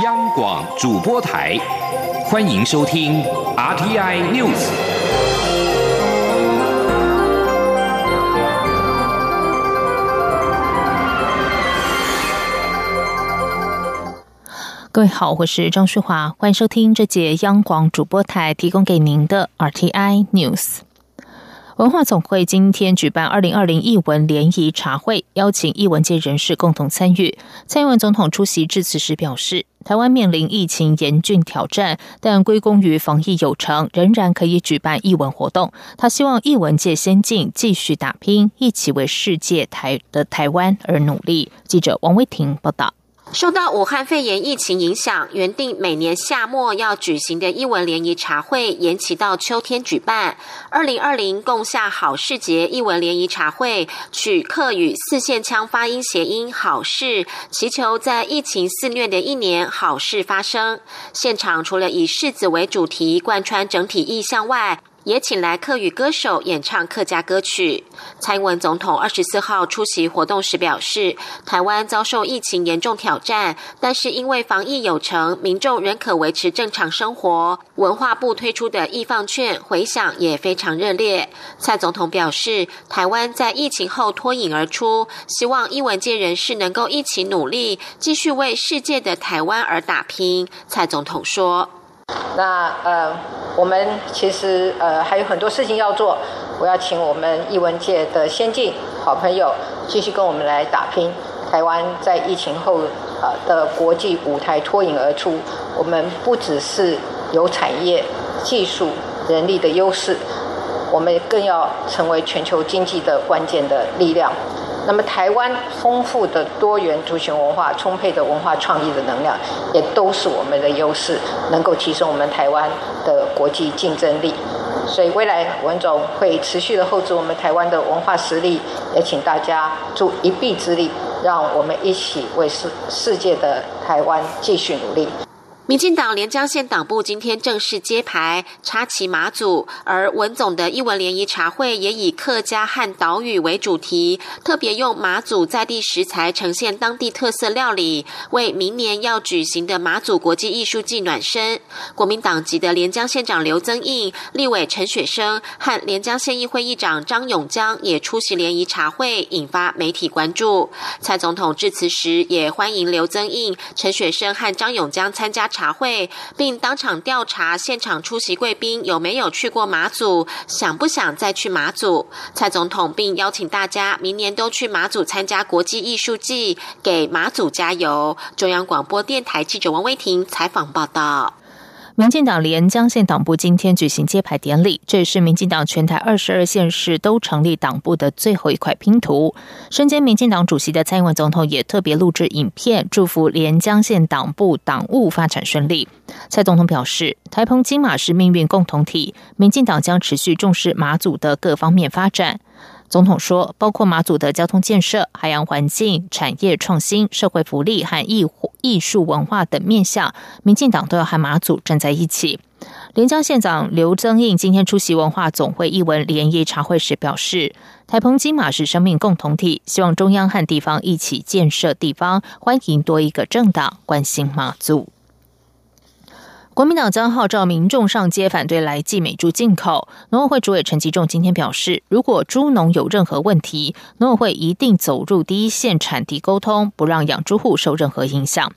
央广主播台，欢迎收听 RTI News。各位好，我是张淑华，欢迎收听这节央广主播台提供给您的 RTI News。文化总会今天举办二零二零艺文联谊茶会，邀请艺文界人士共同参与。蔡英文总统出席致辞时表示，台湾面临疫情严峻挑战，但归功于防疫有成，仍然可以举办艺文活动。他希望艺文界先进，继续打拼，一起为世界台的台湾而努力。记者王威婷报道。受到武汉肺炎疫情影响，原定每年夏末要举行的艺文联谊茶会延期到秋天举办。二零二零共下好事节艺文联谊茶会取客语四线腔发音谐音“好事”，祈求在疫情肆虐的一年好事发生。现场除了以柿子为主题贯穿整体意象外，也请来客语歌手演唱客家歌曲。蔡英文总统二十四号出席活动时表示，台湾遭受疫情严重挑战，但是因为防疫有成，民众仍可维持正常生活。文化部推出的易放券回响也非常热烈。蔡总统表示，台湾在疫情后脱颖而出，希望艺文界人士能够一起努力，继续为世界的台湾而打拼。蔡总统说。那呃，我们其实呃还有很多事情要做。我要请我们艺文界的先进好朋友继续跟我们来打拼。台湾在疫情后呃的国际舞台脱颖而出，我们不只是有产业、技术、人力的优势，我们更要成为全球经济的关键的力量。那么，台湾丰富的多元族群文化、充沛的文化创意的能量，也都是我们的优势，能够提升我们台湾的国际竞争力。所以，未来文总会持续的厚植我们台湾的文化实力，也请大家助一臂之力，让我们一起为世世界的台湾继续努力。民进党连江县党部今天正式揭牌插旗马祖，而文总的艺文联谊茶会也以客家和岛屿为主题，特别用马祖在地食材呈现当地特色料理，为明年要举行的马祖国际艺术季暖身。国民党籍的连江县长刘增印、立委陈雪生和连江县议会议长张永江也出席联谊茶会，引发媒体关注。蔡总统致辞时也欢迎刘增印、陈雪生和张永江参加。茶会，并当场调查现场出席贵宾有没有去过马祖，想不想再去马祖。蔡总统并邀请大家明年都去马祖参加国际艺术季，给马祖加油。中央广播电台记者王威婷采访报道。民进党连江县党部今天举行揭牌典礼，这也是民进党全台二十二县市都成立党部的最后一块拼图。身兼民进党主席的蔡英文总统也特别录制影片，祝福连江县党部党务发展顺利。蔡总统表示，台澎金马是命运共同体，民进党将持续重视马祖的各方面发展。总统说，包括马祖的交通建设、海洋环境、产业创新、社会福利和艺艺术文化等面向，民进党都要和马祖站在一起。连江县长刘增印今天出席文化总会艺文联谊茶会时表示，台澎金马是生命共同体，希望中央和地方一起建设地方，欢迎多一个政党关心马祖。国民党将号召民众上街反对来记美猪进口。农委会主委陈吉仲今天表示，如果猪农有任何问题，农委会一定走入第一线产地沟通，不让养猪户受任何影响。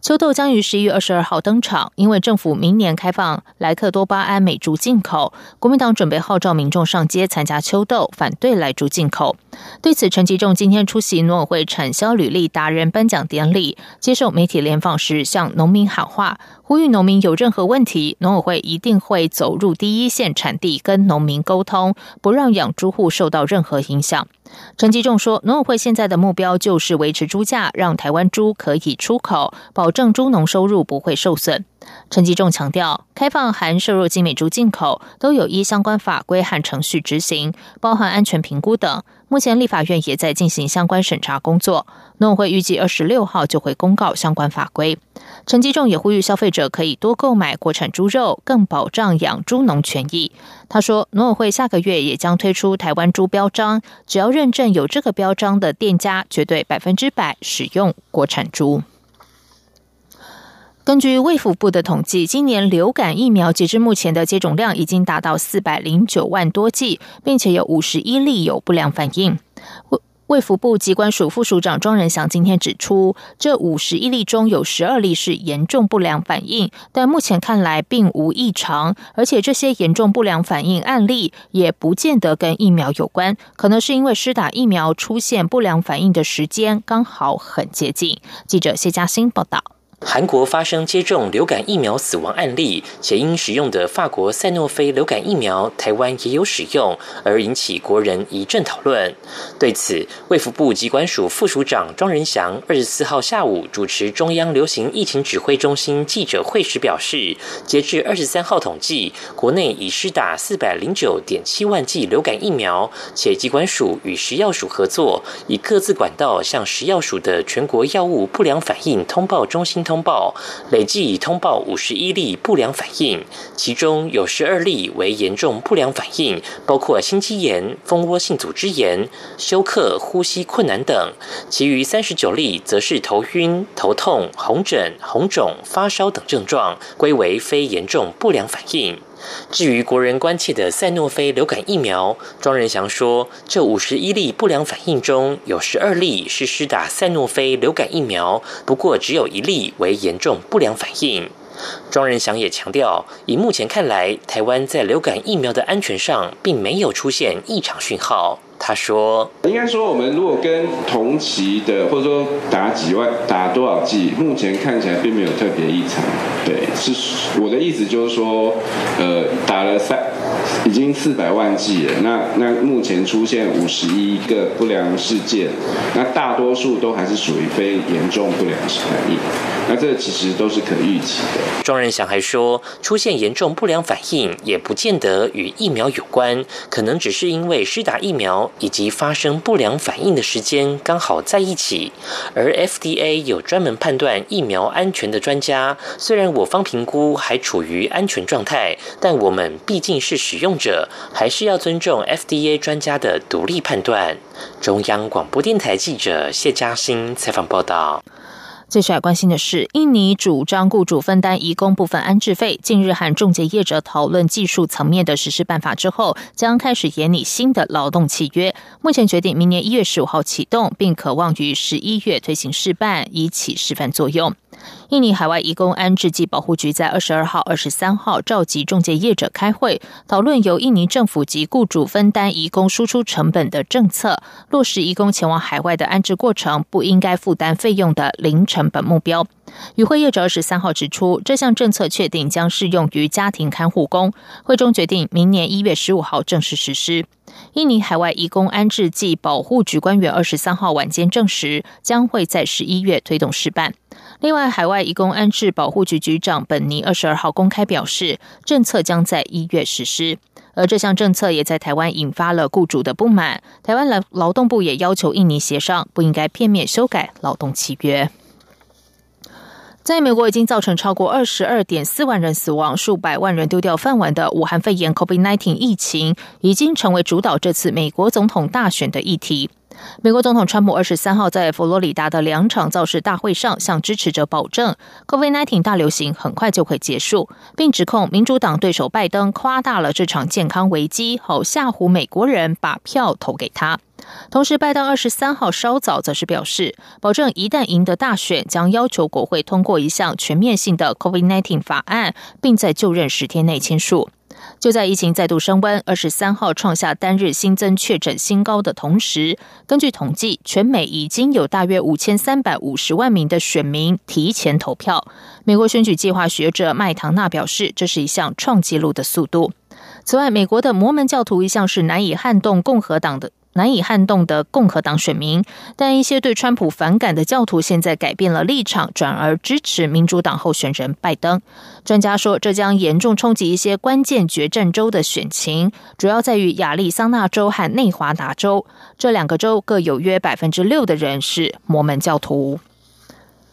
秋豆将于十一月二十二号登场，因为政府明年开放莱克多巴胺美猪进口，国民党准备号召民众上街参加秋豆，反对来猪进口。对此，陈吉仲今天出席农委会产销履历达人颁奖典礼，接受媒体联访时，向农民喊话，呼吁农民有任何问题，农委会一定会走入第一线产地跟农民沟通，不让养猪户受到任何影响。陈吉仲说，农委会现在的目标就是维持猪价，让台湾猪可以出口，保证猪农收入不会受损。陈吉仲强调，开放含瘦肉精美猪进口，都有依相关法规和程序执行，包含安全评估等。目前立法院也在进行相关审查工作，农委会预计二十六号就会公告相关法规。陈吉仲也呼吁消费者可以多购买国产猪肉，更保障养猪农权益。他说，农委会下个月也将推出台湾猪标章，只要认证有这个标章的店家，绝对百分之百使用国产猪。根据卫福部的统计，今年流感疫苗截至目前的接种量已经达到四百零九万多剂，并且有五十一例有不良反应。卫福部机关署副署长庄仁祥今天指出，这五十一例中有十二例是严重不良反应，但目前看来并无异常，而且这些严重不良反应案例也不见得跟疫苗有关，可能是因为施打疫苗出现不良反应的时间刚好很接近。记者谢嘉欣报道。韩国发生接种流感疫苗死亡案例，且因使用的法国赛诺菲流感疫苗，台湾也有使用，而引起国人一阵讨论。对此，卫福部机关署副署长庄仁祥二十四号下午主持中央流行疫情指挥中心记者会时表示，截至二十三号统计，国内已施打四百零九点七万剂流感疫苗，且机关署与食药署合作，以各自管道向食药署的全国药物不良反应通报中心通。通报累计已通报五十一例不良反应，其中有十二例为严重不良反应，包括心肌炎、蜂窝性组织炎、休克、呼吸困难等；其余三十九例则是头晕、头痛、红疹、红肿、发烧等症状，归为非严重不良反应。至于国人关切的赛诺菲流感疫苗，庄仁祥说，这五十一例不良反应中有十二例是施打赛诺菲流感疫苗，不过只有一例为严重不良反应。庄仁祥也强调，以目前看来，台湾在流感疫苗的安全上并没有出现异常讯号。他说：“应该说，我们如果跟同期的，或者说打几万、打多少剂，目前看起来并没有特别异常。对，是我的意思就是说，呃，打了三，已经四百万剂了。那那目前出现五十一个不良事件，那大多数都还是属于非严重不良反应。那这其实都是可预期的。”庄仁祥还说，出现严重不良反应也不见得与疫苗有关，可能只是因为施打疫苗。以及发生不良反应的时间刚好在一起，而 FDA 有专门判断疫苗安全的专家。虽然我方评估还处于安全状态，但我们毕竟是使用者，还是要尊重 FDA 专家的独立判断。中央广播电台记者谢嘉欣采访报道。最需要关心的是，印尼主张雇主分担移工部分安置费。近日和中介业者讨论技术层面的实施办法之后，将开始研拟新的劳动契约。目前决定明年一月十五号启动，并渴望于十一月推行试办，以起示范作用。印尼海外移工安置及保护局在二十二号、二十三号召集中介业者开会，讨论由印尼政府及雇主分担移工输出成本的政策，落实移工前往海外的安置过程不应该负担费用的零成本目标。与会业者二十三号指出，这项政策确定将适用于家庭看护工。会中决定明年一月十五号正式实施。印尼海外移工安置暨保护局官员二十三号晚间证实，将会在十一月推动试办。另外，海外移工安置保护局局长本尼二十二号公开表示，政策将在一月实施。而这项政策也在台湾引发了雇主的不满。台湾劳劳动部也要求印尼协商，不应该片面修改劳动契约。在美国已经造成超过二十二点四万人死亡、数百万人丢掉饭碗的武汉肺炎 （COVID-19） 疫情，已经成为主导这次美国总统大选的议题。美国总统川普二十三号在佛罗里达的两场造势大会上，向支持者保证，COVID-19 大流行很快就会结束，并指控民主党对手拜登夸大了这场健康危机，好吓唬美国人把票投给他。同时，拜登二十三号稍早则是表示，保证一旦赢得大选，将要求国会通过一项全面性的 COVID-19 法案，并在就任十天内签署。就在疫情再度升温，二十三号创下单日新增确诊新高的同时，根据统计，全美已经有大约五千三百五十万名的选民提前投票。美国选举计划学者麦唐纳表示，这是一项创纪录的速度。此外，美国的摩门教徒一向是难以撼动共和党的。难以撼动的共和党选民，但一些对川普反感的教徒现在改变了立场，转而支持民主党候选人拜登。专家说，这将严重冲击一些关键决战州的选情，主要在于亚利桑那州和内华达州这两个州各有约百分之六的人是摩门教徒。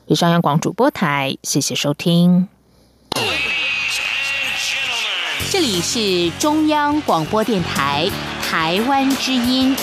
以上央广主播台，谢谢收听。这里是中央广播电台。台湾之音。